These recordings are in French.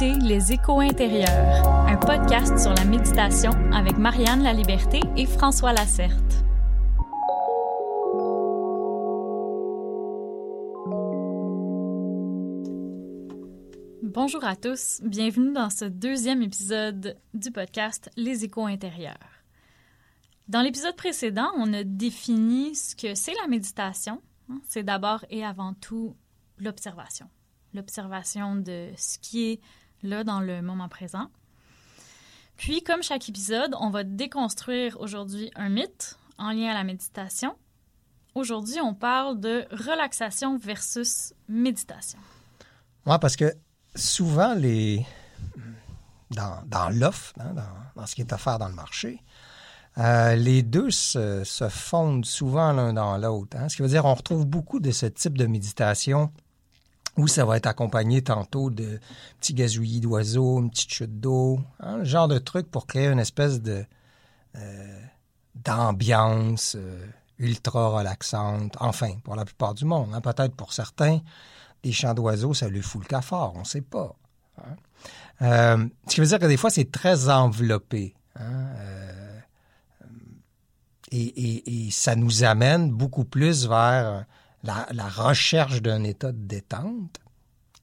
Les Échos intérieurs, un podcast sur la méditation avec Marianne La Liberté et François Lacerte. Bonjour à tous, bienvenue dans ce deuxième épisode du podcast Les Échos intérieurs. Dans l'épisode précédent, on a défini ce que c'est la méditation. C'est d'abord et avant tout l'observation l'observation de ce qui est là dans le moment présent. Puis, comme chaque épisode, on va déconstruire aujourd'hui un mythe en lien à la méditation. Aujourd'hui, on parle de relaxation versus méditation. Oui, parce que souvent, les... dans, dans l'offre, hein, dans, dans, ce qui est offert dans le marché, euh, les deux se, fondent souvent l'un dans l'autre. Hein. Ce qui veut dire qu'on retrouve beaucoup de ce type de méditation où ça va être accompagné tantôt de petits gazouillis d'oiseaux, une petite chute d'eau, hein, genre de truc pour créer une espèce de euh, d'ambiance euh, ultra relaxante. Enfin, pour la plupart du monde. Hein, Peut-être pour certains, des chants d'oiseaux, ça lui fout le cafard, on ne sait pas. Hein. Euh, ce qui veut dire que des fois, c'est très enveloppé. Hein, et, ça nous amène beaucoup plus vers la, recherche d'un état de détente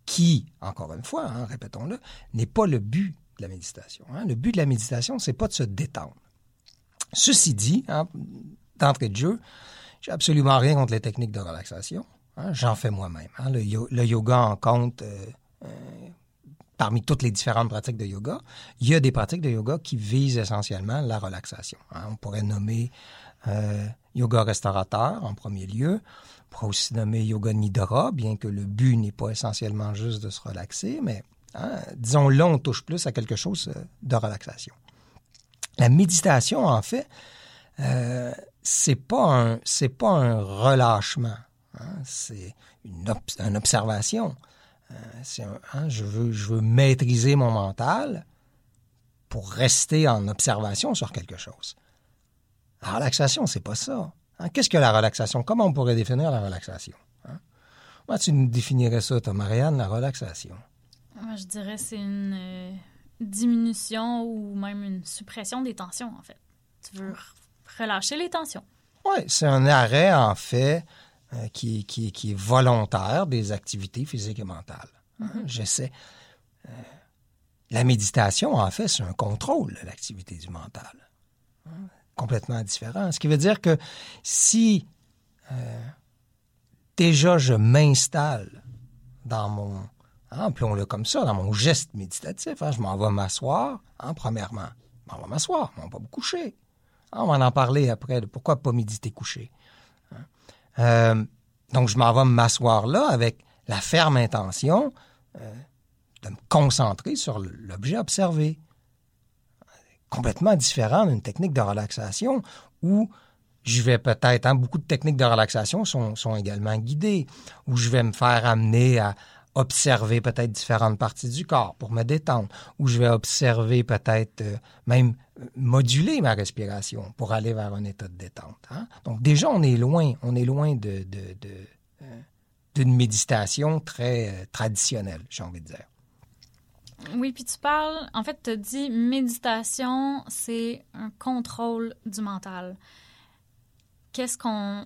qui, encore une fois, hein, répétons-le, n'est pas le but de la méditation. Hein. Le but de la méditation, c'est pas de se détendre. Ceci dit, hein, d'entrée de jeu, j'ai absolument rien contre les techniques de relaxation. J'en fais moi-même. Le, yoga en compte euh, euh, parmi toutes les différentes pratiques de yoga. Il y a des pratiques de yoga qui visent essentiellement la relaxation. On pourrait nommer euh, yoga restaurateur en premier lieu. On pourrait aussi nommer yoga nidra, bien que le but n'est pas essentiellement juste de se relaxer, mais hein, disons là, on touche plus à quelque chose de relaxation. La méditation, en fait, euh, c'est pas un c'est pas un relâchement, hein, c'est une, ob une observation. Euh, hein, je veux je veux maîtriser mon mental pour rester en observation sur quelque chose. La relaxation, c'est pas ça. Hein? Qu'est-ce que la relaxation? Comment on pourrait définir la relaxation? Hein? Moi, tu nous définirais ça, toi, Marianne, la relaxation? Moi, je dirais c'est une euh, diminution ou même une suppression des tensions, en fait. Tu veux relâcher les tensions. Oui, c'est un arrêt, en fait, euh, qui, qui, qui, est volontaire des activités physiques et mentales. Mm -hmm. J'essaie. Euh, la méditation, en fait, c'est un contrôle de l'activité du mental complètement différent. Ce qui veut dire que si euh, déjà je m'installe dans mon, hein, comme ça, dans mon geste méditatif, hein, je m'en vais m'asseoir, hein, premièrement, je m'en vais m'asseoir, je m'en vais me coucher. On va en parler après de pourquoi pas méditer couché. Hein. Euh, donc, je m'en vais m'asseoir là avec la ferme intention euh, de me concentrer sur l'objet observé complètement différent d'une technique de relaxation où je vais peut-être, hein, beaucoup de techniques de relaxation sont, sont, également guidées, où je vais me faire amener à observer peut-être différentes parties du corps pour me détendre, où je vais observer peut-être euh, même moduler ma respiration pour aller vers un état de détente. Hein? Donc déjà, on est loin, on est loin de, de, de euh, d'une méditation très euh, traditionnelle, j'ai envie de dire. Oui, puis tu parles, en fait, tu as dit méditation, c'est un contrôle du mental. Qu'est-ce qu'on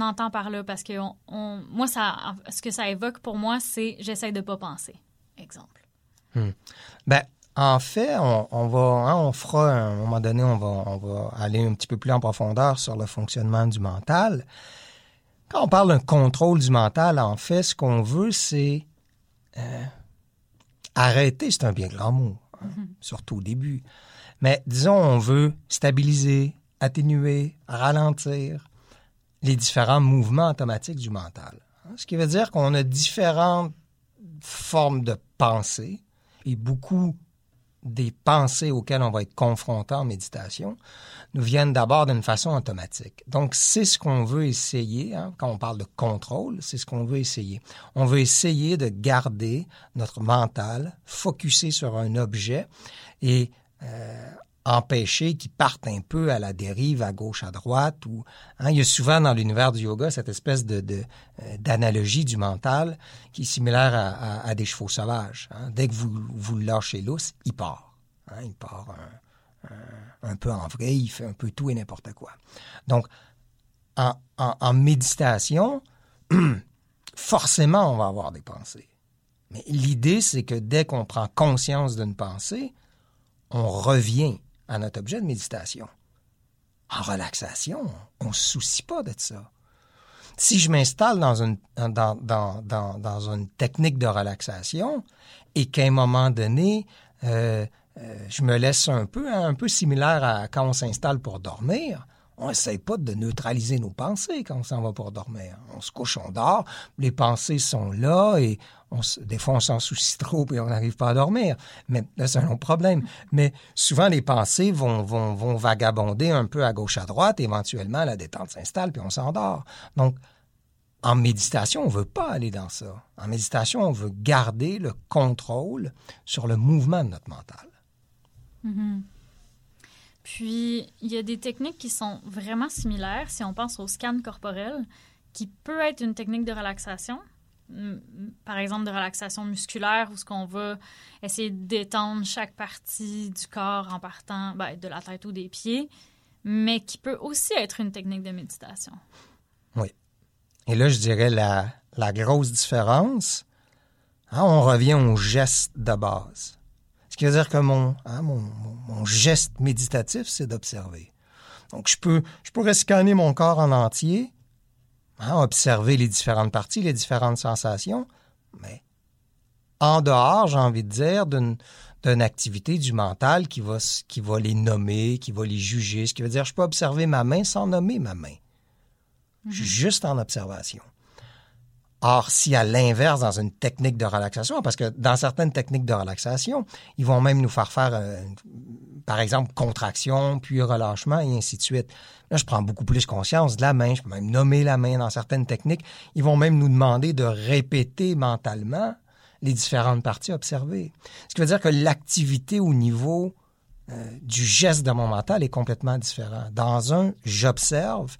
entend par là? Parce que on, moi, ça, ce que ça évoque pour moi, c'est j'essaie de pas penser. Exemple. Hmm. Ben, en fait, on, on va, hein, on fera, à un moment donné, on va, on va aller un petit peu plus en profondeur sur le fonctionnement du mental. Quand on parle d'un contrôle du mental, en fait, ce qu'on veut, c'est euh, Arrêter, c'est un bien grand mot, hein, mm -hmm. surtout au début. Mais disons, on veut stabiliser, atténuer, ralentir les différents mouvements automatiques du mental. Hein. Ce qui veut dire qu'on a différentes formes de pensée et beaucoup des pensées auxquelles on va être confronté en méditation nous viennent d'abord d'une façon automatique. Donc, c'est ce qu'on veut essayer, hein, quand on parle de contrôle, c'est ce qu'on veut essayer. On veut essayer de garder notre mental focusé sur un objet et euh, empêcher qu'il parte un peu à la dérive, à gauche, à droite. Ou, hein, il y a souvent dans l'univers du yoga cette espèce de, euh, d'analogie du mental qui est similaire à, des chevaux sauvages. Hein. Dès que vous, vous lâchez lousse, il part. Hein, il part un, peu en vrai, il fait un peu tout et n'importe quoi. Donc, en, en méditation, forcément, on va avoir des pensées. Mais l'idée, c'est que dès qu'on prend conscience d'une pensée, on revient à notre objet de méditation. En relaxation, on ne se soucie pas de ça. Si je m'installe dans une, technique de relaxation et qu'à un moment donné, euh, euh, je me laisse un peu, un peu similaire à quand on s'installe pour dormir, on n'essaye pas de neutraliser nos pensées quand on s'en va pour dormir. On se couche, on dort, les pensées sont là et on des fois on s'en soucie trop et on n'arrive pas à dormir. Mais c'est un long problème. Mais souvent, les pensées vont, vont, vont vagabonder un peu à gauche, à droite. Éventuellement, la détente s'installe puis on s'endort. Donc, en méditation, on veut pas aller dans ça. En méditation, on veut garder le contrôle sur le mouvement de notre mental. Mm-hmm. Puis, il y a des techniques qui sont vraiment similaires si on pense au scan corporel, qui peut être une technique de relaxation, par exemple de relaxation musculaire, où ce qu'on va essayer de détendre chaque partie du corps en partant ben, de la tête ou des pieds, mais qui peut aussi être une technique de méditation. Oui. Et là, je dirais la, la grosse différence, hein, on revient au geste de base. Ce qui veut dire que mon, hein, mon, mon, geste méditatif, c'est d'observer. Donc, je peux, je pourrais scanner mon corps en entier, hein, observer les différentes parties, les différentes sensations, mais en dehors, j'ai envie de dire, d'une, d'une activité du mental qui va, qui va les nommer, qui va les juger. Ce qui veut dire, je peux observer ma main sans nommer ma main. Je suis mhm. juste en observation. Or, si à l'inverse, dans une technique de relaxation, parce que dans certaines techniques de relaxation, ils vont même nous faire faire, euh, par exemple, contraction, puis relâchement, et ainsi de suite. Là, je prends beaucoup plus conscience de la main, je peux même nommer la main dans certaines techniques. Ils vont même nous demander de répéter mentalement les différentes parties observées. Ce qui veut dire que l'activité au niveau euh, du geste de mon mental est complètement différent. Dans un, j'observe,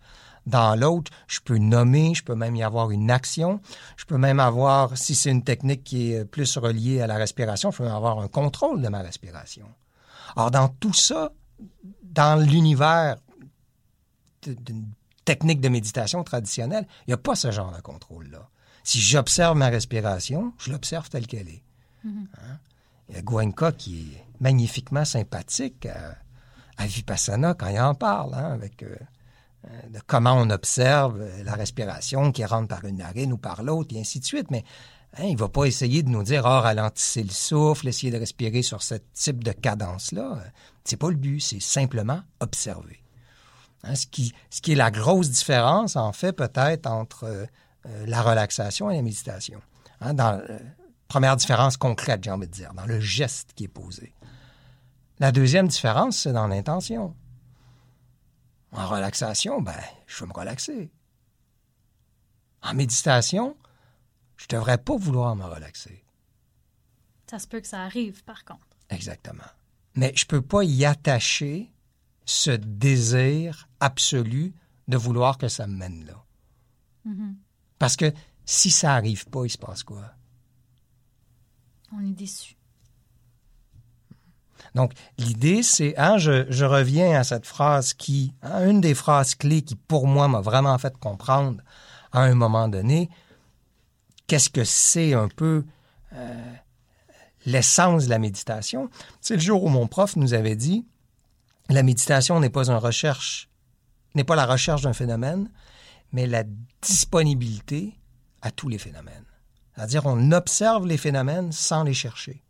dans l'autre, je peux nommer, je peux même y avoir une action. Je peux même avoir, si c'est une technique qui est plus reliée à la respiration, je peux même avoir un contrôle de ma respiration. Alors, dans tout ça, dans l'univers d'une technique de méditation traditionnelle, il n'y a pas ce genre de contrôle-là. Si j'observe ma respiration, je l'observe telle qu'elle est. Mm-hmm. Hein? Il y a Gwenka qui est magnifiquement sympathique à, à Vipassana quand il en parle, hein, avec euh, de comment on observe euh, la respiration qui rentre par une narine ou par l'autre, et ainsi de suite. Mais hein, il ne va pas essayer de nous dire, oh, ralentissez le souffle, essayez de respirer sur ce type de cadence-là. C'est pas le but, c'est simplement observer. Hein, ce, qui, est la grosse différence, en fait, peut-être entre euh, la relaxation et la méditation. Hein, première différence concrète, j'ai envie de dire, dans le geste qui est posé. La deuxième différence, c'est dans l'intention. En relaxation, ben, je veux me relaxer. En méditation, je ne devrais pas vouloir me relaxer. Ça se peut que ça arrive, par contre. Exactement. Mais je ne peux pas y attacher ce désir absolu de vouloir que ça me mène là. Mm-hmm. Parce que si ça n'arrive pas, il se passe quoi? On est déçu. Donc, l'idée, c'est, hein, je, reviens à cette phrase qui, hein, une des phrases clés qui, pour moi, m'a vraiment fait comprendre à un moment donné, qu'est-ce que c'est un peu euh, l'essence de la méditation? C'est le jour où mon prof nous avait dit, la méditation n'est pas une recherche, n'est pas la recherche d'un phénomène, mais la disponibilité à tous les phénomènes. C'est-à-dire, on observe les phénomènes sans les chercher.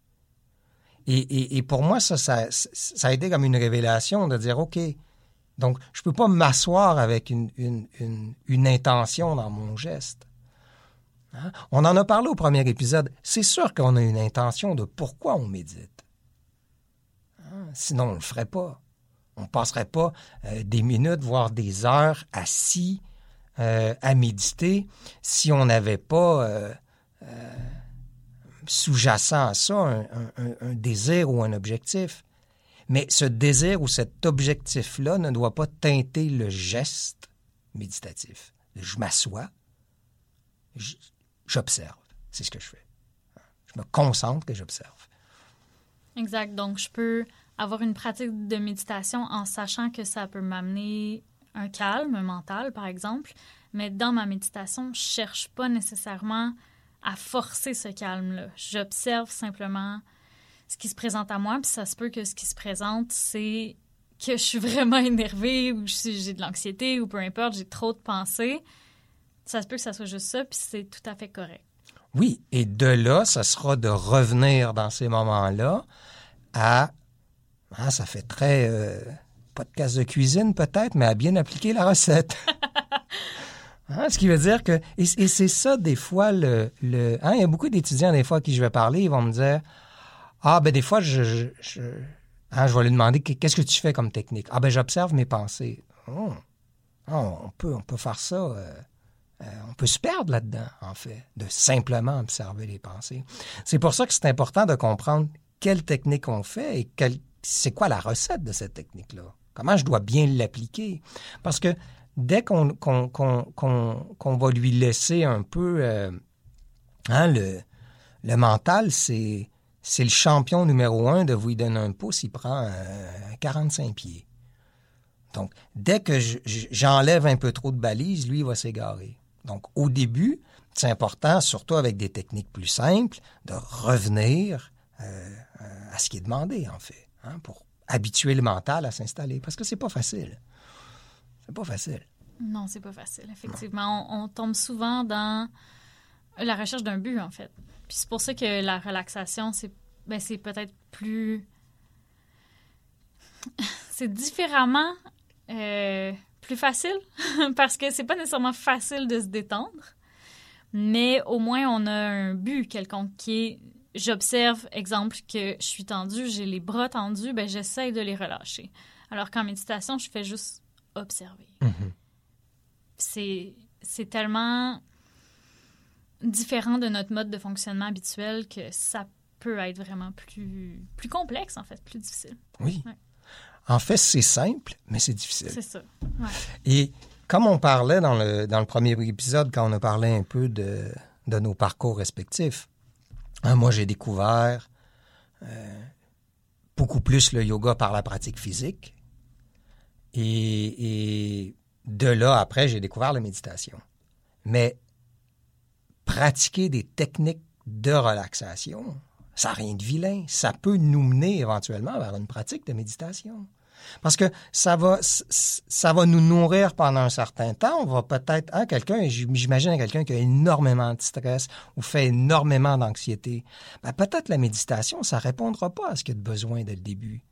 Et, pour moi, ça, ça, a été comme une révélation de dire, OK, donc je ne peux pas m'asseoir avec une, intention dans mon geste. Hein? On en a parlé au premier épisode. C'est sûr qu'on a une intention de pourquoi on médite. Hein? Sinon, on ne le ferait pas. On ne passerait pas euh, des minutes, voire des heures assis euh, à méditer si on n'avait pas euh, sous-jacent à ça un, désir ou un objectif. Mais ce désir ou cet objectif-là ne doit pas teinter le geste méditatif. Je m'assois, j'observe. C'est ce que je fais. Je me concentre et j'observe. Exact. Donc, je peux avoir une pratique de méditation en sachant que ça peut m'amener un calme mental, par exemple. Mais dans ma méditation, je cherche pas nécessairement à forcer ce calme-là. J'observe simplement ce qui se présente à moi, puis ça se peut que ce qui se présente, c'est que je suis vraiment énervée ou j'ai de l'anxiété ou peu importe, j'ai trop de pensées. Ça se peut que ça soit juste ça, puis c'est tout à fait correct. Oui, et de là, ça sera de revenir dans ces moments-là à, ah, ça fait très euh, podcast de cuisine peut-être, mais à bien appliquer la recette. Hein, ce qui veut dire que, et, c'est ça des fois le, le hein, il y a beaucoup d'étudiants des fois à qui je vais parler, ils vont me dire, ah ben des fois je, je, hein, je vais lui demander qu'est-ce que tu fais comme technique. Ah ben j'observe mes pensées. Oh. Oh, on peut on peut faire ça. Euh, euh, on peut se perdre là-dedans, en fait, de simplement observer les pensées. C'est pour ça que c'est important de comprendre quelle technique on fait et c'est quoi la recette de cette technique-là? Comment je dois bien l'appliquer? Parce que dès qu'on va lui laisser un peu... Euh, hein, le, mental, c'est le champion numéro un de vous y donner un pouce, il prend 45 euh, pieds. Donc, dès que j'enlève un peu trop de balises, lui, il va s'égarer. Donc, au début, c'est important, surtout avec des techniques plus simples, de revenir euh, à ce qui est demandé, en fait, hein, pour habituer le mental à s'installer. Parce que c'est pas facile. C'est pas facile. Non, c'est pas facile, effectivement. On, tombe souvent dans la recherche d'un but, en fait. Puis c'est pour ça que la relaxation, c'est ben, peut-être plus. c'est différemment euh, plus facile parce que c'est pas nécessairement facile de se détendre, mais au moins on a un but quelconque qui est j'observe, exemple, que je suis tendue, j'ai les bras tendus, ben j'essaie de les relâcher. Alors qu'en méditation, je fais juste observer. Mm-hmm. C'est C'est tellement différent de notre mode de fonctionnement habituel que ça peut être vraiment plus, plus complexe, en fait, plus difficile. Oui. En fait, c'est simple, mais c'est difficile. C'est ça. Et comme on parlait dans le, dans le premier épisode, quand on a parlé un peu de, de nos parcours respectifs, hein, moi, j'ai découvert euh, beaucoup plus le yoga par la pratique physique. Et, de là, après, j'ai découvert la méditation. Mais pratiquer des techniques de relaxation, ça n'a rien de vilain. Ça peut nous mener éventuellement vers une pratique de méditation. Parce que ça va, nous nourrir pendant un certain temps. On va peut-être, hein, quelqu'un, j'imagine quelqu'un qui a énormément de stress ou fait énormément d'anxiété. Ben, peut-être la méditation, ça répondra pas à ce qu'il y a de besoin dès le début.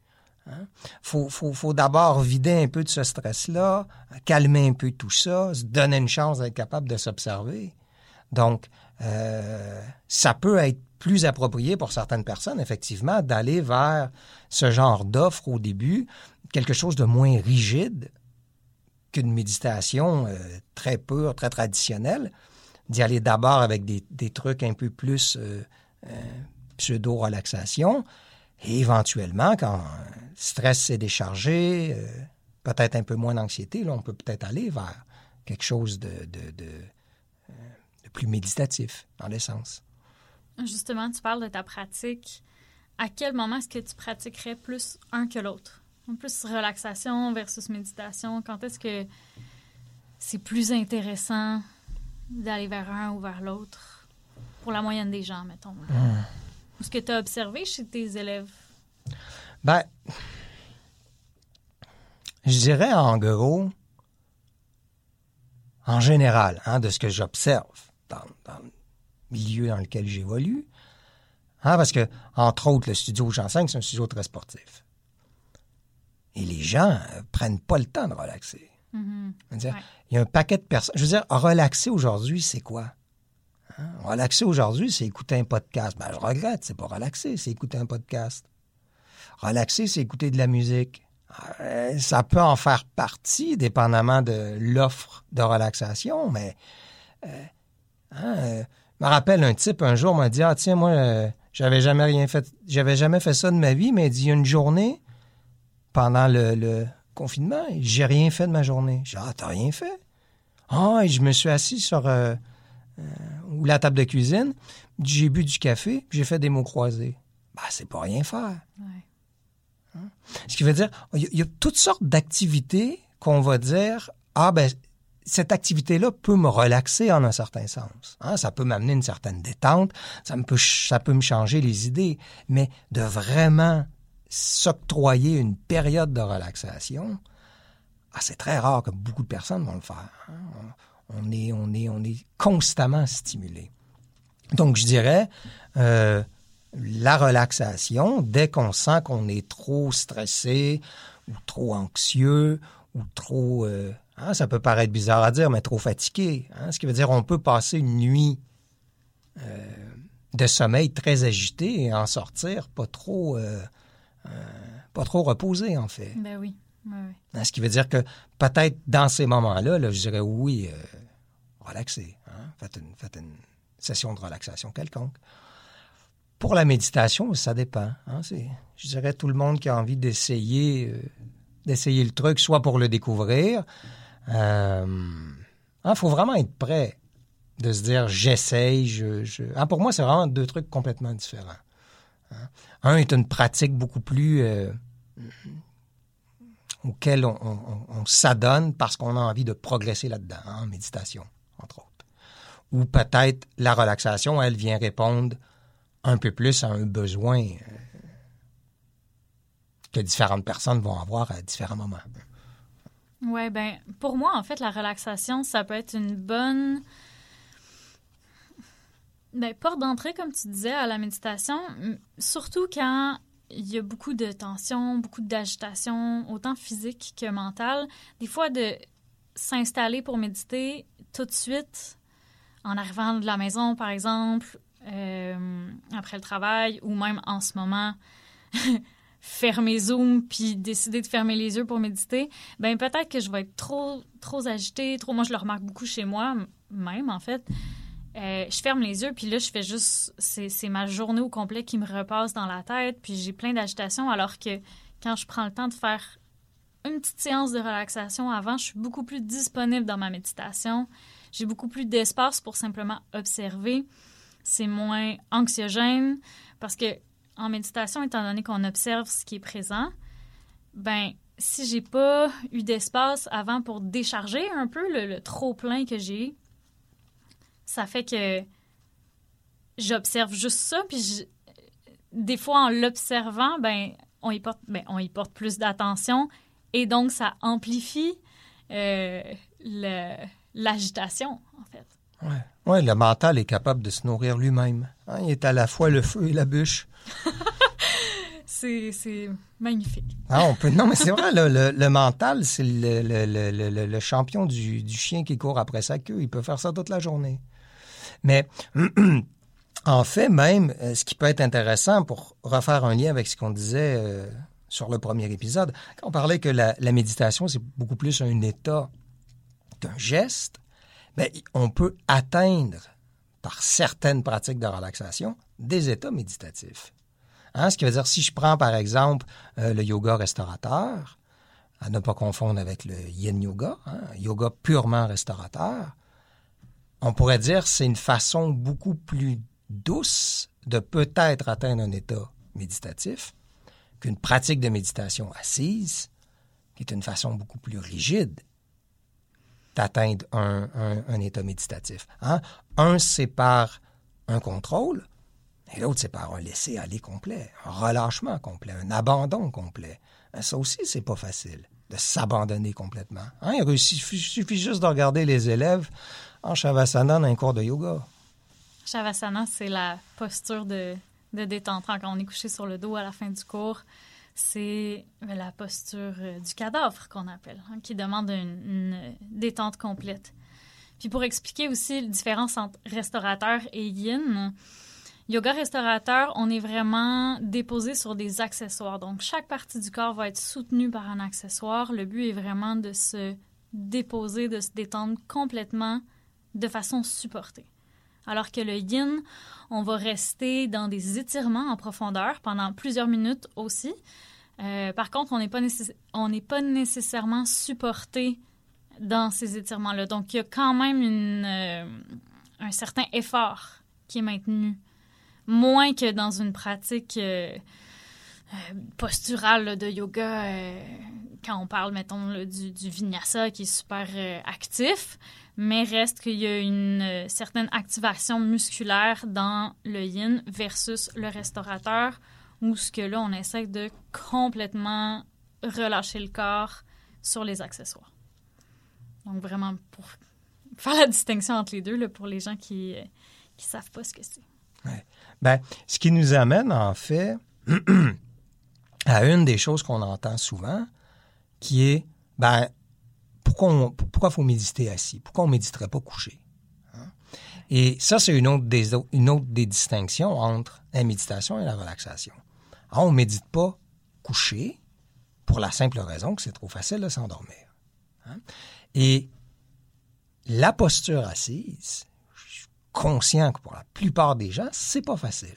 Il hein? faut, faut, faut d'abord vider un peu de ce stress-là, calmer un peu tout ça, se donner une chance d'être capable de s'observer. Donc, euh, ça peut être plus approprié pour certaines personnes, effectivement, d'aller vers ce genre d'offre au début, quelque chose de moins rigide qu'une méditation euh, très pure, très traditionnelle, d'y aller d'abord avec des, trucs un peu plus euh, pseudo-relaxation, et éventuellement, quand le stress s'est déchargé, peut-être un peu moins d'anxiété, là, on peut peut-être aller vers quelque chose de, de plus méditatif, dans l'essence. Justement, tu parles de ta pratique. À quel moment est-ce que tu pratiquerais plus un que l'autre? Plus relaxation versus méditation. Quand est-ce que c'est plus intéressant d'aller vers un ou vers l'autre pour la moyenne des gens, mettons? Ou ce que tu as observé chez tes élèves? Ben, je dirais en gros, en général, hein, de ce que j'observe dans, dans, le milieu dans lequel j'évolue. Hein, parce que, entre autres, le studio où j'enseigne, c'est un studio très sportif. Et les gens ne euh, prennent pas le temps de relaxer. Mm-hmm. Il y a un paquet de personnes. Je veux dire, relaxer aujourd'hui, c'est quoi? Relaxer aujourd'hui, c'est écouter un podcast. Ben, je regrette, c'est pas relaxer, c'est écouter un podcast. relaxer, c'est écouter de la musique. Euh, ça peut en faire partie, dépendamment de l'offre de relaxation, mais euh, hein, euh, je me rappelle un type un jour m'a dit Ah tiens, moi, j'avais jamais rien fait, j'avais jamais fait ça de ma vie, mais il dit une journée pendant le, confinement, j'ai rien fait de ma journée. J'ai dit Ah, t'as rien fait? Ah, et je me suis assis sur ou la table de cuisine, j'ai bu du café, j'ai fait des mots croisés. Ben, c'est pas rien faire. Hein? Ce qui veut dire, il y, a toutes sortes d'activités qu'on va dire, ah ben, cette activité-là peut me relaxer en un certain sens. Hein? Ça peut m'amener une certaine détente, ça, me peut, ça peut me changer les idées, mais de vraiment s'octroyer une période de relaxation, ah, c'est très rare que beaucoup de personnes vont le faire. Hein? On, est, on, est, on est constamment stimulé. Donc, je dirais, euh, la relaxation, dès qu'on sent qu'on est trop stressé ou trop anxieux ou trop... Euh, hein, ça peut paraître bizarre à dire, mais trop fatigué. Hein, ce qui veut dire qu'on peut passer une nuit euh, de sommeil très agité et en sortir pas trop, pas trop reposé, en fait. Ben oui. Hein, ce qui veut dire que peut-être dans ces moments-là, là, je dirais oui, relaxer. Faites, une, faites une session de relaxation quelconque. Pour la méditation, ça dépend. Hein, je dirais tout le monde qui a envie d'essayer euh, d'essayer le truc, soit pour le découvrir. Il euh, hein, faut vraiment être prêt de se dire j'essaye. Je, hein, pour moi, c'est vraiment deux trucs complètement différents. Un est une pratique beaucoup plus euh, auquel on, s'adonne parce qu'on a envie de progresser là-dedans, en méditation, entre autres. Ou peut-être la relaxation, elle vient répondre un peu plus à un besoin euh, que différentes personnes vont avoir à différents moments. Oui, ben pour moi, en fait, la relaxation, ça peut être une bonne ben, porte d'entrée, comme tu disais, à la méditation, surtout quand il y a beaucoup de tension, beaucoup d'agitation, autant physique que mentale. Des fois, de s'installer pour méditer tout de suite, en arrivant de la maison, par exemple, euh, après le travail ou même en ce moment fermer Zoom puis décider de fermer les yeux pour méditer, ben peut-être que je vais être trop trop agitée, trop moi je le remarque beaucoup chez moi même en fait. Euh, je ferme les yeux puis là je fais juste c'est ma journée au complet qui me repasse dans la tête puis j'ai plein d'agitation alors que quand je prends le temps de faire une petite séance de relaxation avant, je suis beaucoup plus disponible dans ma méditation. J'ai beaucoup plus d'espace pour simplement observer c'est moins anxiogène parce que en méditation, étant donné qu'on observe ce qui est présent, ben si j'ai pas eu d'espace avant pour décharger un peu le, trop plein que j'ai, ça fait que j'observe juste ça puis des fois en l'observant, ben on y porte ben, on y porte plus d'attention et donc ça amplifie euh, l'agitation en fait. Ouais. Oui, le mental est capable de se nourrir lui-même. Hein. Il est à la fois le feu et la bûche. c'est magnifique. Ah, on peut... Non, mais c'est vrai, le, mental, c'est le, champion du, chien qui court après sa queue. Il peut faire ça toute la journée. Mais en fait, même, euh, ce qui peut être intéressant pour refaire un lien avec ce qu'on disait euh, sur le premier épisode, quand on parlait que la méditation, c'est beaucoup plus un état qu'un geste, mais on peut atteindre, par certaines pratiques de relaxation, des états méditatifs. Hein, ce qui veut dire, si je prends par exemple euh, le yoga restaurateur, à ne pas confondre avec le yin yoga, hein, yoga purement restaurateur, on pourrait dire c'est une façon beaucoup plus douce de peut-être atteindre un état méditatif qu'une pratique de méditation assise, qui est une façon beaucoup plus rigide d'atteindre un, état méditatif. Hein? Un, c'est par un contrôle, et l'autre, c'est par un laisser-aller complet, un relâchement complet, un abandon complet. Hein, ça aussi, c'est pas facile de s'abandonner complètement. Hein? Il suffit juste de regarder les élèves en Shavasana dans un cours de yoga. Shavasana, c'est la posture de, de détente quand on est couché sur le dos à la fin du cours c'est la posture euh, du cadavre qu'on appelle, hein, qui demande une, détente complète. Puis pour expliquer aussi la différence entre restaurateur et yin, Yoga restaurateur, on est vraiment déposé sur des accessoires. Donc, chaque partie du corps va être soutenue par un accessoire. Le but est vraiment de se déposer, de se détendre complètement de façon supportée. Alors que le yin, on va rester dans des étirements en profondeur pendant plusieurs minutes aussi. Euh, par contre, on n'est pas, pas, nécessairement supporté dans ces étirements-là. Donc, il y a quand même euh, un certain effort qui est maintenu. Moins que dans une pratique euh, posturale de yoga, quand on parle, mettons, du, vinyasa qui est super actif, mais reste qu'il y a une certaine activation musculaire dans le yin versus le restaurateur ou ce que là, on essaie de complètement relâcher le corps sur les accessoires. Donc, vraiment, pour faire la distinction entre les deux, là, pour les gens qui ne savent pas ce que c'est. Ben, ce qui nous amène, en fait, à une des choses qu'on entend souvent, qui est, ben, pourquoi il pourquoi faut méditer assis? Pourquoi on ne méditerait pas couché? Hein? Et ça, c'est une autre, des, une autre des distinctions entre la méditation et la relaxation. Ah, on ne médite pas couché pour la simple raison que c'est trop facile de s'endormir. Hein? Et la posture assise, je suis conscient que pour la plupart des gens, c'est pas facile.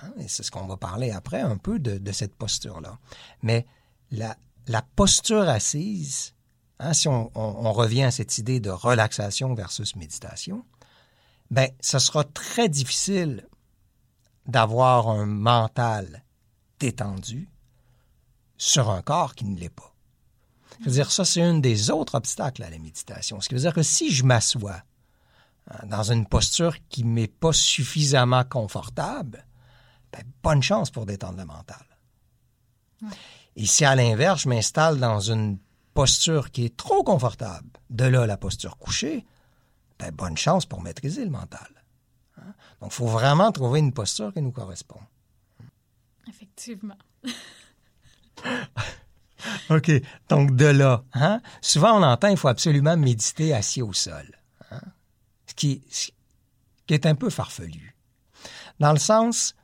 Hein? Et c'est ce qu'on va parler après un peu de, cette posture-là. Mais la, posture assise, hein, si on, on, revient à cette idée de relaxation versus méditation, ben, ce sera très difficile d'avoir un mental détendu sur un corps qui ne l'est pas. Je veux dire, ça, c'est un des autres obstacles à la méditation. Ce qui veut dire que si je m'assois hein, dans une posture qui ne m'est pas suffisamment confortable, ben, bonne chance pour détendre le mental. Et si à l'inverse, je m'installe dans une posture qui est trop confortable, de là la posture couchée, ben, bonne chance pour maîtriser le mental. Hein. Donc, il faut vraiment trouver une posture qui nous correspond. Effectivement. OK. Donc, de là, hein? souvent on entend qu'il faut absolument méditer assis au sol. Hein? Ce, qui, qui est un peu farfelu. Dans le sens,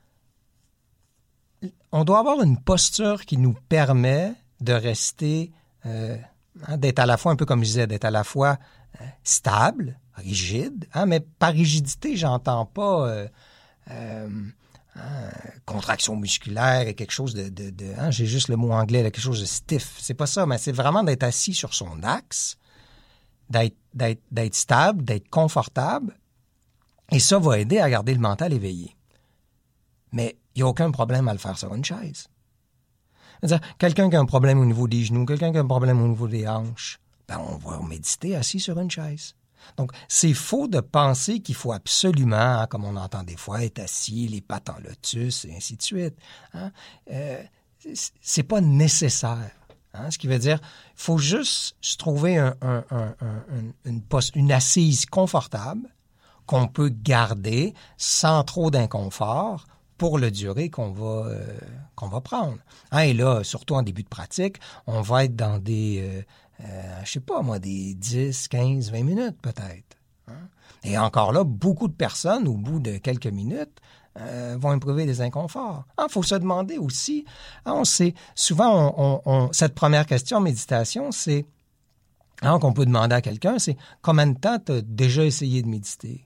on doit avoir une posture qui nous permet de rester, euh, hein, d'être à la fois, un peu comme je disais, d'être à la fois euh, stable, rigide, hein, mais par rigidité, j'entends pas euh, Hein, contraction musculaire et quelque chose de, j'ai juste le mot anglais, quelque chose de stiff. C'est pas ça, mais c'est vraiment d'être assis sur son axe, d'être stable, d'être confortable. Et ça va aider à garder le mental éveillé. Mais il n'y a aucun problème à le faire sur une chaise. Quelqu'un qui a un problème au niveau des genoux, quelqu'un qui a un problème au niveau des hanches, ben on va méditer assis sur une chaise. Donc, c'est faux de penser qu'il faut absolument, hein, comme on entend des fois, être assis, les pattes en lotus, et ainsi de suite. Hein. Euh, c'est pas nécessaire. Hein. Ce qui veut dire, il faut juste se trouver une, une assise confortable qu'on peut garder sans trop d'inconfort pour le durée qu'on va, euh, qu'on va prendre. Hein, et là, surtout en début de pratique, on va être dans des, euh, euh, je sais pas moi, des 10, 15, 20 minutes peut-être. Hein. Et encore là, beaucoup de personnes, au bout de quelques minutes, euh, vont éprouver des inconforts. Il ah, faut se demander aussi, ah, on sait, souvent, cette première question méditation, c'est, hein, qu'on peut demander à quelqu'un, c'est combien de temps tu as déjà essayé de méditer?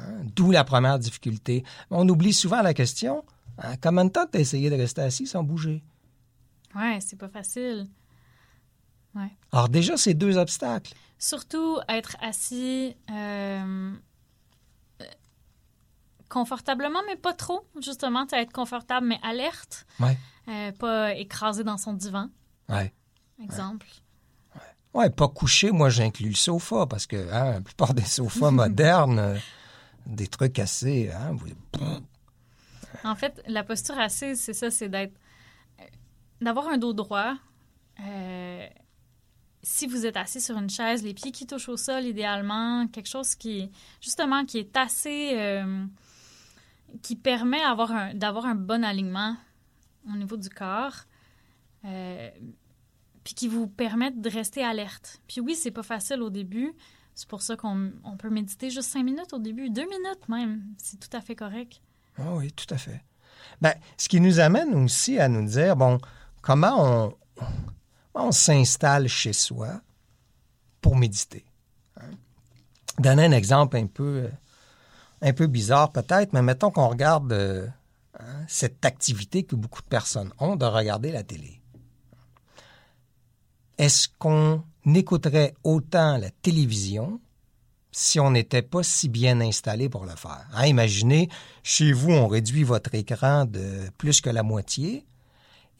Hein? D'où la première difficulté. On oublie souvent la question, combien de temps tu essayé de rester assis sans bouger? Ouais, c'est pas facile. Alors déjà, c'est deux obstacles. Surtout être assis euh, confortablement, mais pas trop, justement, être confortable, mais alerte. Ouais. Euh, pas écrasé dans son divan. Ouais. Exemple. Ouais. ouais. pas couché, moi j'inclus le sofa, parce que hein, la plupart des sofas modernes, euh, des trucs assez... Hein, en fait, la posture assise, c'est ça, c'est d'être... d'avoir un dos droit, si vous êtes assis sur une chaise, les pieds qui touchent au sol idéalement, quelque chose qui, justement, qui est assez... Euh, qui permet d'avoir un, bon alignement au niveau du corps, euh, puis qui vous permettent de rester alerte. Puis oui, c'est pas facile au début. C'est pour ça qu'on peut méditer juste cinq minutes au début, deux minutes même. C'est tout à fait correct. Ah oui, tout à fait. Ben, ce qui nous amène aussi à nous dire, bon, comment on, on s'installe chez soi pour méditer. Hein? Donner un exemple un peu, un peu bizarre peut-être, mais mettons qu'on regarde euh, hein, cette activité que beaucoup de personnes ont de regarder la télé. Est-ce qu'on écouterait autant la télévision si on n'était pas si bien installé pour le faire. Hein, imaginez, chez vous, on réduit votre écran de plus que la moitié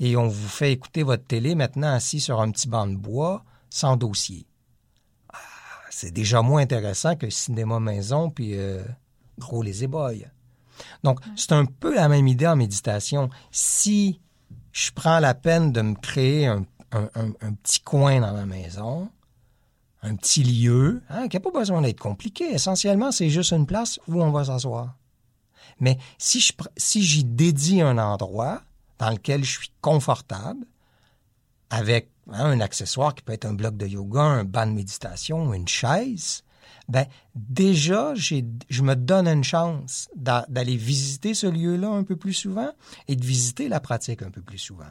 et on vous fait écouter votre télé maintenant assis sur un petit banc de bois sans dossier. Ah, c'est déjà moins intéressant que cinéma maison puis euh, gros les éboilles. Donc, c'est un peu la même idée en méditation. Si je prends la peine de me créer un petit coin dans ma maison, un petit lieu hein, qui n'a pas besoin d'être compliqué. Essentiellement, c'est juste une place où on va s'asseoir. Mais si j'y dédie un endroit dans lequel je suis confortable, avec hein, un accessoire qui peut être un bloc de yoga, un banc de méditation, une chaise, ben déjà, je me donne une chance d'aller visiter ce lieu-là un peu plus souvent et de visiter la pratique un peu plus souvent.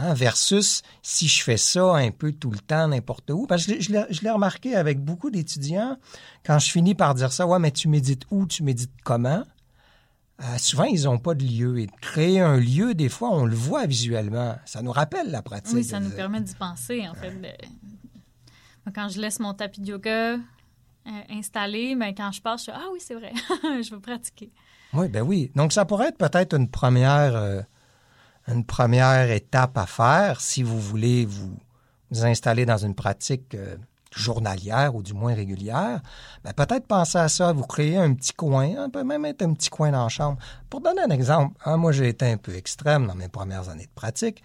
Hein, versus si je fais ça un peu tout le temps, n'importe où. Parce que je, l'ai remarqué avec beaucoup d'étudiants, quand je finis par dire ça, ouais, mais tu médites où, tu médites comment? Euh, souvent, ils n'ont pas de lieu. Et créer un lieu, des fois, on le voit visuellement. Ça nous rappelle la pratique. Oui, ça nous permet d'y penser, en fait. Quand je laisse mon tapis de yoga euh, installé, ben, quand je passe, je suis Ah oui, c'est vrai, je veux pratiquer. Oui, ben oui. Donc, ça pourrait être peut-être une première... Euh, une première étape à faire si vous voulez vous, installer dans une pratique euh, journalière ou du moins régulière, ben peut-être penser à ça, vous créer un petit coin, on peut même être un petit coin dans la chambre. Pour donner un exemple, hein, moi j'ai été un peu extrême dans mes premières années de pratique.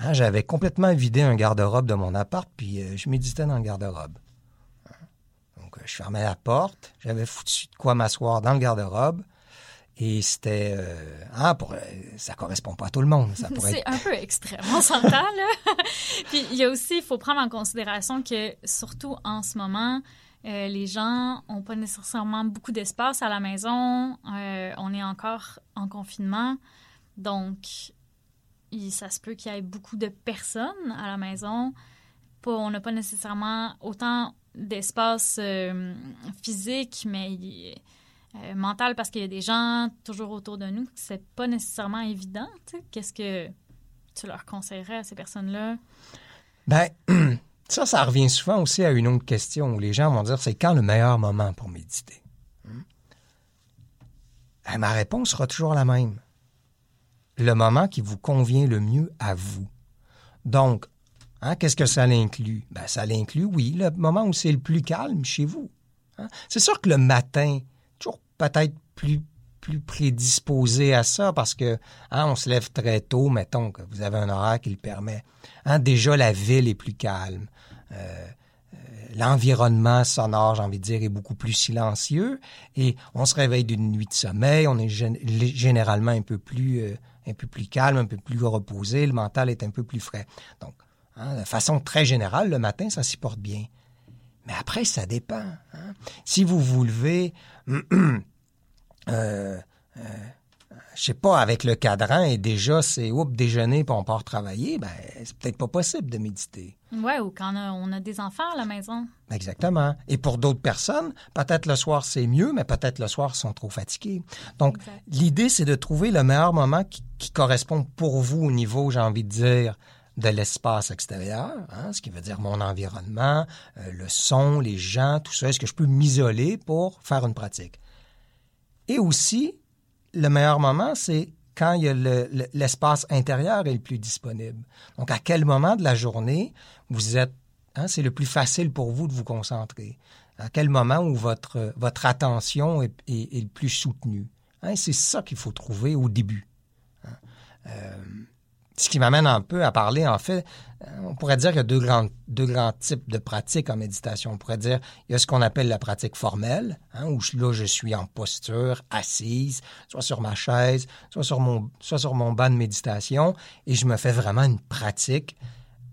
Hein, j'avais complètement vidé un garde-robe de mon appart, puis euh, je méditais dans le garde-robe. Donc euh, je fermais la porte, j'avais foutu de quoi m'asseoir dans le garde-robe, et c'était, euh, ah, pour, euh, ça correspond pas à tout le monde. C'est un peu extrême, on s'entend là. Puis il y a aussi, il faut prendre en considération que surtout en ce moment, euh, les gens ont pas nécessairement beaucoup d'espace à la maison. on est encore en confinement, donc ça se peut qu'il y ait beaucoup de personnes à la maison. Pas, on n'a pas nécessairement autant d'espace physique, mais euh, mental parce qu'il y a des gens toujours autour de nous. C'est pas nécessairement évident. Qu'est-ce que tu leur conseillerais à ces personnes-là? Ben, ça, ça revient souvent aussi à une autre question où les gens vont dire c'est quand le meilleur moment pour méditer? Hmm? Ben, ma réponse sera toujours la même. Le moment qui vous convient le mieux à vous. Donc, hein, qu'est-ce que ça l'inclut? Ben, ça l'inclut, oui, le moment où c'est le plus calme chez vous. Hein? C'est sûr que le matin, peut-être plus plus prédisposé à ça parce que hein, on se lève très tôt, mettons que vous avez un horaire qui le permet. Hein, déjà, la ville est plus calme. Euh, euh, l'environnement sonore, j'ai envie de dire, est beaucoup plus silencieux et on se réveille d'une nuit de sommeil. On est généralement un peu plus euh, un peu plus calme, un peu plus reposé. Le mental est un peu plus frais. Donc, hein, de façon très générale, le matin, ça s'y porte bien. Mais après, ça dépend. Hein. Si vous vous levez, euh, euh, je sais pas, avec le cadran et déjà c'est oups, déjeuner puis on part travailler, ben c'est peut-être pas possible de méditer. Ouais, ou quand on a, des enfants à la maison. Exactement. Et pour d'autres personnes, peut-être le soir c'est mieux, mais peut-être le soir ils sont trop fatigués. Donc l'idée c'est de trouver le meilleur moment qui, qui correspond pour vous au niveau, j'ai envie de dire, de l'espace extérieur, hein, ce qui veut dire mon environnement, euh, le son, les gens, tout ça. Est-ce que je peux m'isoler pour faire une pratique? Et aussi, le meilleur moment, c'est quand l'espace intérieur est le plus disponible. Donc, à quel moment de la journée vous êtes, hein, c'est le plus facile pour vous de vous concentrer? À quel moment où votre, votre attention est, est, le plus soutenue? Hein, c'est ça qu'il faut trouver au début. Hein? Euh, ce qui m'amène un peu à parler, en fait, euh, on pourrait dire qu'il y a deux grands, types de pratiques en méditation. On pourrait dire, il y a ce qu'on appelle la pratique formelle, hein, où là, je suis en posture, assise, soit sur ma chaise, soit sur mon, soit banc de méditation, et je me fais vraiment une pratique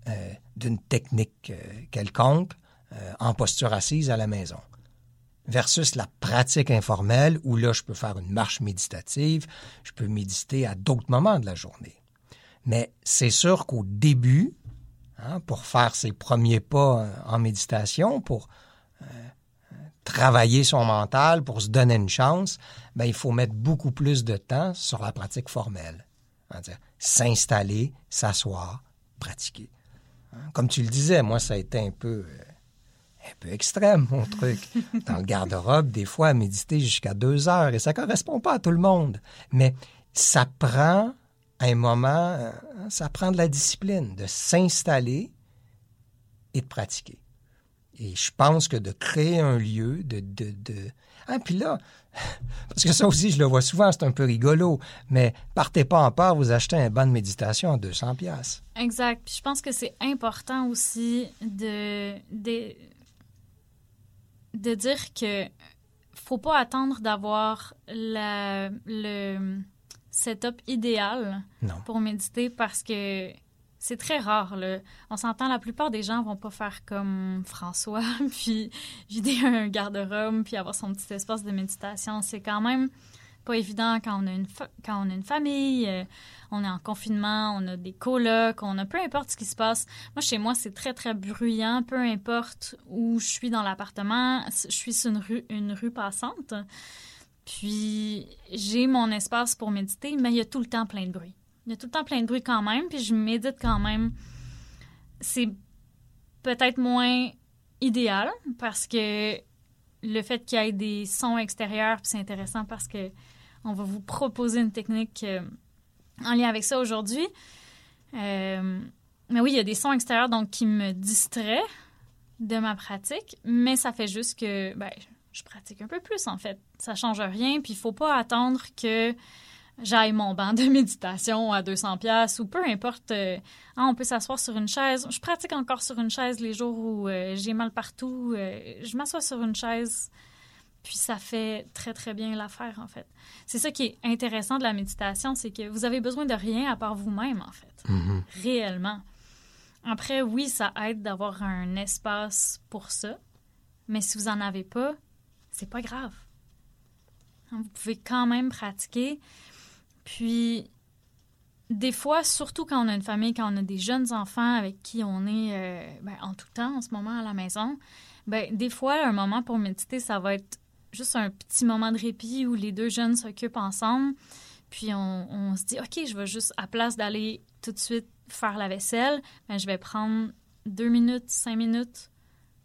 euh, d'une technique euh, quelconque en posture assise à la maison. versus la pratique informelle où là, je peux faire une marche méditative, je peux méditer à d'autres moments de la journée. Mais c'est sûr qu'au début, hein, pour faire ses premiers pas euh, en méditation, pour euh, travailler son mental, pour se donner une chance, ben, il faut mettre beaucoup plus de temps sur la pratique formelle. S'installer, s'asseoir, pratiquer. Hein, comme tu le disais, moi, ça a été un peu... Euh, un peu extrême, mon truc. Dans le garde-robe, des fois, méditer jusqu'à deux heures, et ça correspond pas à tout le monde. Mais ça prend un moment, euh, ça prend de la discipline, de s'installer et de pratiquer. Et je pense que de créer un lieu, de... de, de... Ah, puis là, parce que ça aussi, je le vois souvent, c'est un peu rigolo, mais partez pas en part, vous achetez un banc de méditation à 200 pièces. Exact. Je pense que c'est important aussi de, de, de dire que faut pas attendre d'avoir le setup idéal pour méditer parce que c'est très rare. Là. On s'entend, la plupart des gens vont pas faire comme François, puis vider un garde-robe, puis avoir son petit espace de méditation. C'est quand même pas évident quand on a une, quand on a une famille, euh, on est en confinement, on a des colocs, on a peu importe ce qui se passe. Moi, chez moi, c'est très, très bruyant, peu importe où je suis dans l'appartement. Je suis sur une rue, une rue passante. Puis, j'ai mon espace pour méditer, mais il y a tout le temps plein de bruit. Il y a tout le temps plein de bruit quand même, puis je médite quand même. C'est peut-être moins idéal parce que le fait qu'il y ait des sons extérieurs, c'est intéressant parce que on va vous proposer une technique euh, en lien avec ça aujourd'hui. Euh, mais oui, il y a des sons extérieurs donc qui me distraient de ma pratique, mais ça fait juste que ben, je pratique un peu plus en fait. Ça change rien, puis il faut pas attendre que j'aille mon banc de méditation à 200 pièces ou peu importe. Euh, hein, on peut s'asseoir sur une chaise. Je pratique encore sur une chaise les jours où j'ai mal partout. je m'assois sur une chaise puis ça fait très, très bien l'affaire, en fait. C'est ça qui est intéressant de la méditation, c'est que vous avez besoin de rien à part vous-même, en fait. Mm-hmm. Réellement. Après, oui, ça aide d'avoir un espace pour ça. Mais si vous n'en avez pas, c'est pas grave. Hein, vous pouvez quand même pratiquer. Puis, des fois, surtout quand on a une famille, quand on a des jeunes enfants avec qui on est euh, ben, en tout temps en ce moment à la maison, ben, des fois, un moment pour méditer, ça va être juste un petit moment de répit où les deux jeunes s'occupent ensemble. Puis on, se dit, OK, je vais juste, à place d'aller tout de suite faire la vaisselle, ben, je vais prendre deux minutes, cinq minutes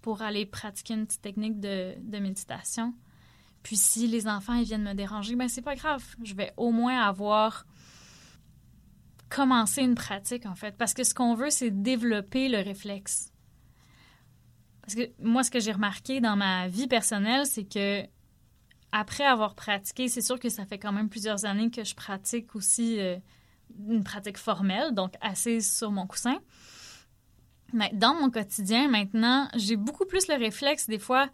pour aller pratiquer une petite technique de, méditation. Puis si les enfants viennent me déranger, ben c'est pas grave. Je vais au moins avoir commencé une pratique, en fait. Parce que ce qu'on veut, c'est développer le réflexe. Parce que moi, ce que j'ai remarqué dans ma vie personnelle, c'est que après avoir pratiqué, c'est sûr que ça fait quand même plusieurs années que je pratique aussi euh, une pratique formelle, donc assise sur mon coussin. Mais dans mon quotidien, maintenant, j'ai beaucoup plus le réflexe des fois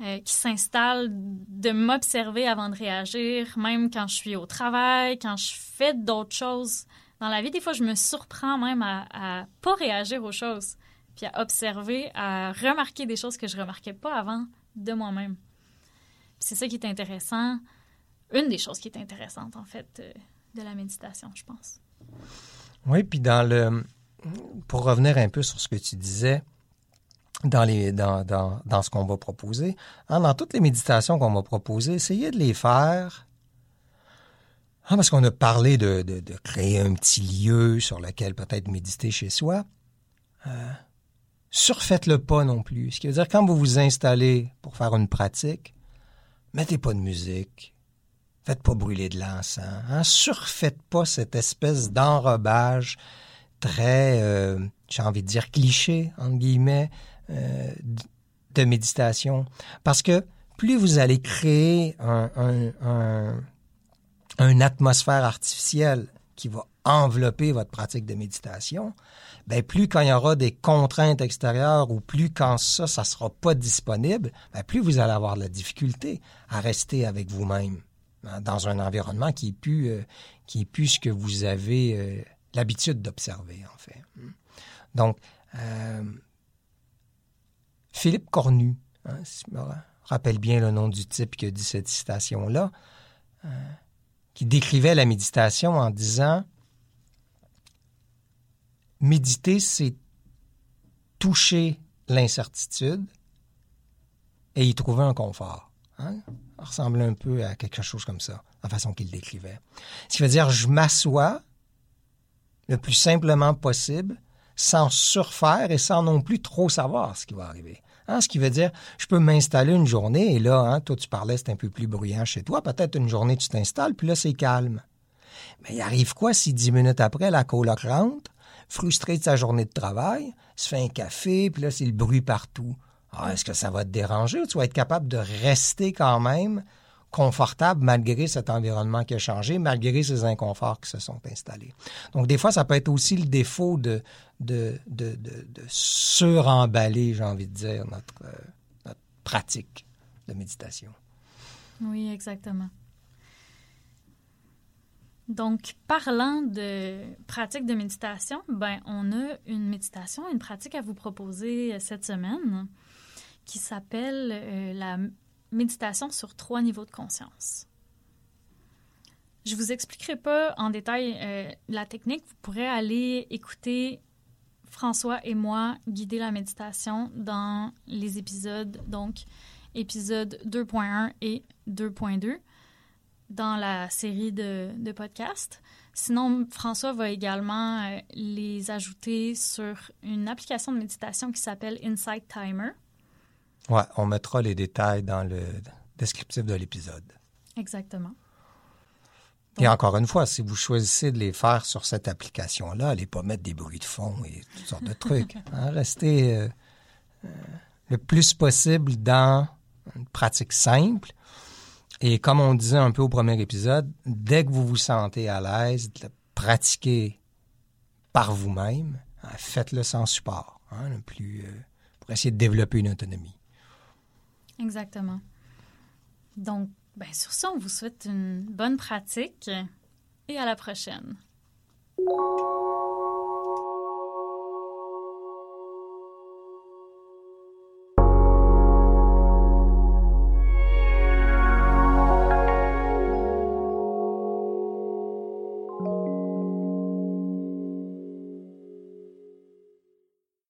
euh, qui s'installe de m'observer avant de réagir, même quand je suis au travail, quand je fais d'autres choses. Dans la vie, des fois, je me surprends même à, à pas réagir aux choses, puis à observer, à remarquer des choses que je remarquais pas avant de moi-même. C'est ça qui est intéressant, une des choses qui est intéressante, en fait, euh, de la méditation, je pense. Oui, puis dans le. Pour revenir un peu sur ce que tu disais, dans, ce qu'on va proposer, hein, dans toutes les méditations qu'on va proposer, essayez de les faire. Hein, parce qu'on a parlé de, de, créer un petit lieu sur lequel peut-être méditer chez soi. Euh, surfaites-le pas non plus. Ce qui veut dire, quand vous vous installez pour faire une pratique, Mettez pas de musique. Faites pas brûler de l'encens. Hein? Surfaites pas cette espèce d'enrobage très, euh, j'ai envie de dire, cliché, entre guillemets, euh, de méditation. Parce que plus vous allez créer un, un, un, atmosphère artificielle qui va envelopper votre pratique de méditation, ben plus quand il y aura des contraintes extérieures ou plus quand ça, ça sera pas disponible, ben plus vous allez avoir de la difficulté à rester avec vous-même hein, dans un environnement qui est plus, euh, qui est plus ce que vous avez l'habitude d'observer, en fait. Donc, euh, Philippe Cornu, hein, rappelle bien le nom du type qui a dit cette citation-là, euh, qui décrivait la méditation en disant Méditer, c'est toucher l'incertitude et y trouver un confort. Hein? Ressemble un peu à quelque chose comme ça, la façon qu'il décrivait. Ce qui veut dire, je m'assois le plus simplement possible, sans surfaire et sans non plus trop savoir ce qui va arriver. Hein, ce qui veut dire, je peux m'installer une journée et là, hein, toi tu parlais, c'est un peu plus bruyant chez toi. Peut-être une journée tu t'installes, puis là c'est calme. Mais il arrive quoi si dix minutes après la coloc rentre, frustré de sa journée de travail, se fait un café, puis là c'est le bruit partout? Ah, est-ce que ça va te déranger ou tu vas être capable de rester quand même confortable malgré cet environnement qui a changé, malgré ces inconforts qui se sont installés. Donc, des fois, ça peut être aussi le défaut de, de, de, de, suremballer, j'ai envie de dire, notre, euh, notre pratique de méditation. Oui, exactement. Donc, parlant de pratique de méditation, ben, on a une méditation, une pratique à vous proposer cette semaine qui s'appelle euh, la méditation sur trois niveaux de conscience. Je ne vous expliquerai pas en détail euh, la technique. Vous pourrez aller écouter François et moi guider la méditation dans les épisodes, donc épisodes 2.1 et 2.2 dans la série de, de, podcasts. Sinon, François va également euh, les ajouter sur une application de méditation qui s'appelle Insight Timer. Ouais, on mettra les détails dans le descriptif de l'épisode. Exactement. Et encore une fois, si vous choisissez de les faire sur cette application-là, allez pas mettre des bruits de fond et toutes sortes de trucs. Hein. Restez euh, euh, le plus possible dans une pratique simple. Et comme on disait un peu au premier épisode, dès que vous vous sentez à l'aise, de pratiquer par vous-même, hein, faites-le sans support, hein, le plus, euh, pour essayer de développer une autonomie. Exactement. Donc, ben, sur ça, on vous souhaite une bonne pratique et à la prochaine.